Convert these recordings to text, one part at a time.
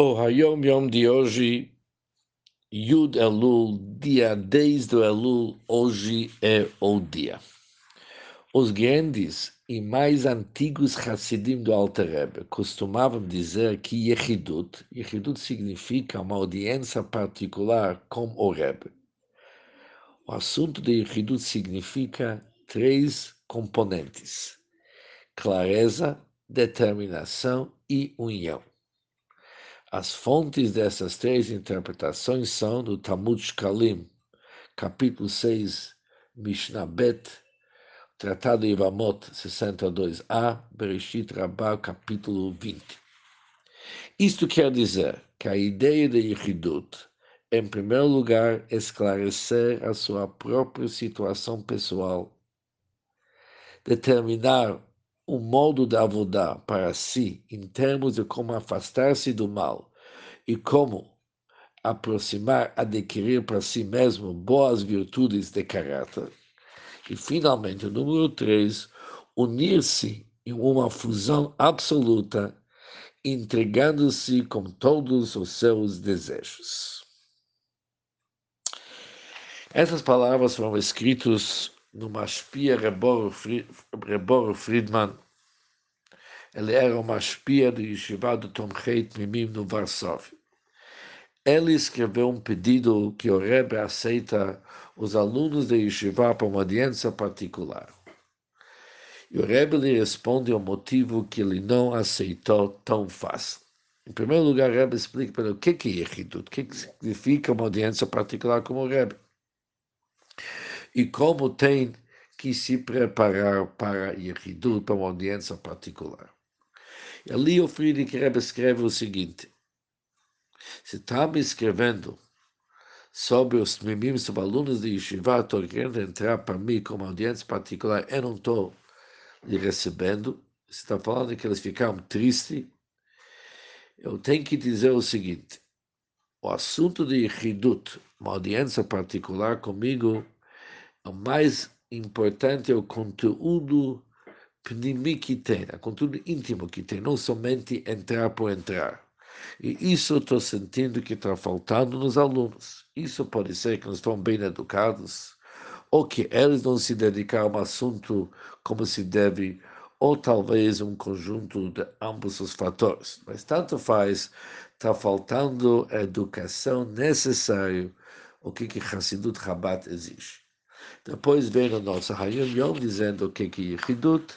O Hayom Yom de hoje, Yud Elul, dia 10 do Elul, hoje é o dia. Os grandes e mais antigos Hassidim do Alter Rebbe costumavam dizer que Yechidut, Yechidut significa uma audiência particular com o Rebbe. O assunto de Yechidut significa três componentes: clareza, determinação e união. As fontes dessas três interpretações são do Talmud Shkalim, capítulo 6, Mishnah Bet, Tratado Ivamot 62a, Bereshit Rabbah, capítulo 20. Isto quer dizer que a ideia de Yehidut, em primeiro lugar, esclarecer a sua própria situação pessoal, determinar o modo de avodar para si, em termos de como afastar-se do mal e como aproximar, adquirir para si mesmo boas virtudes de caráter. E, finalmente, número três, unir-se em uma fusão absoluta, entregando-se com todos os seus desejos. Essas palavras foram escritas no Mashpia Reboro Friedman. Ele era o Mashpia do Yeshiva do Tomcheit Mimim no Varsóvia. Ele escreveu um pedido que o Rebbe aceita os alunos de Yeshiva para uma audiência particular. E o Rebbe lhe responde o motivo que ele não aceitou tão fácil. Em primeiro lugar, o Rebbe explica para ele o que é Yechidut, o que significa uma audiência particular como o Rebbe e como tem que se preparar para Yehidut, para uma audiência particular. Ali o Friedrich Rebbe escreve o seguinte, se está me escrevendo sobre os mimim, sobre alunos de Yeshiva, estou querendo entrar para mim como audiência particular, eu não estou lhe recebendo, você está falando que eles ficaram tristes, eu tenho que dizer o seguinte, o assunto de Yehidut, uma audiência particular comigo, o mais importante é o conteúdo pnimi que tem, o conteúdo íntimo que tem, não somente entrar por entrar. E isso eu estou sentindo que está faltando nos alunos. Isso pode ser que não estão bem educados, ou que eles não se dedicaram ao assunto como se deve, ou talvez um conjunto de ambos os fatores. Mas tanto faz, está faltando a educação necessária, o que que Hassidut Rabat exige. Depois vem o nosso Hayom Yom dizendo o que é Yehidut.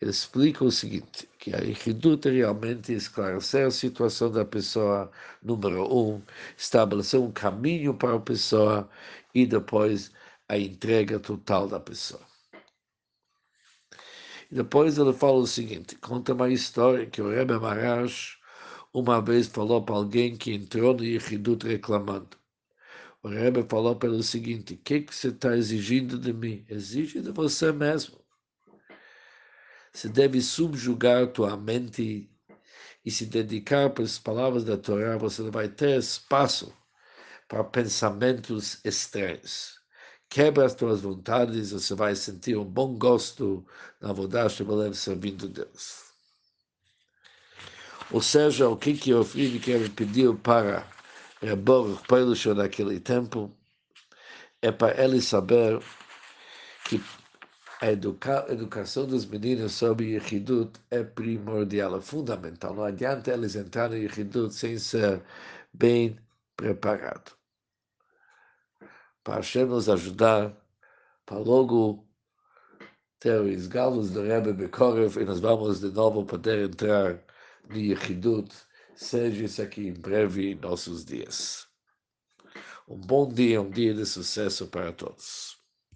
Ele explica o seguinte, que a Yehidut é realmente esclarecer a situação da pessoa, número um, estabelecer um caminho para a pessoa e depois a entrega total da pessoa. E depois ele fala o seguinte, conta uma história que o Rebbe Marash uma vez falou para alguém que entrou no Yehidut reclamando. O Rebbe falou pelo seguinte: o que, que você está exigindo de mim? Exige de você mesmo. Você deve subjugar tua mente e se dedicar para as palavras da Torá. Você não vai ter espaço para pensamentos estranhos. Quebra as tuas vontades, você vai sentir um bom gosto na verdade servindo Deus. Ou seja, o que, que o Friedrich pediu para Rebor Peilusho naquele tempo, é para ele saber que a educa educação dos meninos sobre Yehidut é primordial, é fundamental. Não adianta eles entrarem em Yehidut sem ser bem preparados. Para Hashem nos ajudar, para logo ter os galos do Rebbe Bekorev e nós vamos de novo poder entrar no Yehidut seja isso aqui em breve nossos dias. Um bom dia, um dia de sucesso para todos.